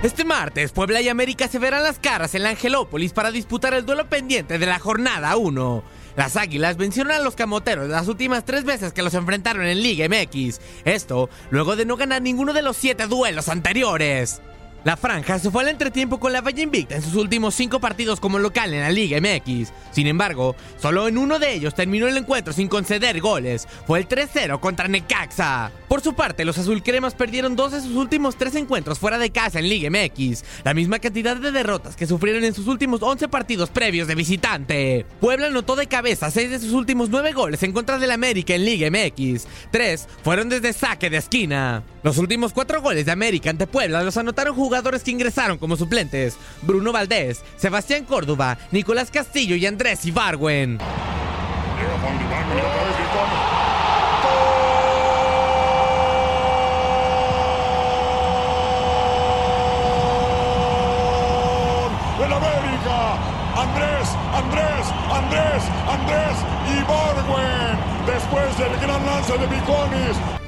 Este martes, Puebla y América se verán las caras en la Angelópolis para disputar el duelo pendiente de la jornada 1. Las Águilas vencieron a los Camoteros las últimas tres veces que los enfrentaron en Liga MX. Esto luego de no ganar ninguno de los siete duelos anteriores. La franja se fue al entretiempo con la Valle Invicta en sus últimos cinco partidos como local en la Liga MX. Sin embargo, solo en uno de ellos terminó el encuentro sin conceder goles. Fue el 3-0 contra Necaxa. Por su parte, los azulcremas perdieron dos de sus últimos tres encuentros fuera de casa en Liga MX, la misma cantidad de derrotas que sufrieron en sus últimos 11 partidos previos de visitante. Puebla anotó de cabeza seis de sus últimos nueve goles en contra del América en Liga MX. Tres fueron desde saque de esquina. Los últimos cuatro goles de América ante Puebla los anotaron jugadores que ingresaron como suplentes: Bruno Valdés, Sebastián Córdoba, Nicolás Castillo y Andrés Ibargüen. ¡El América! Andrés, Andrés, Andrés, Andrés Ibargüen. Después del gran lance de Biconis.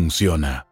funciona.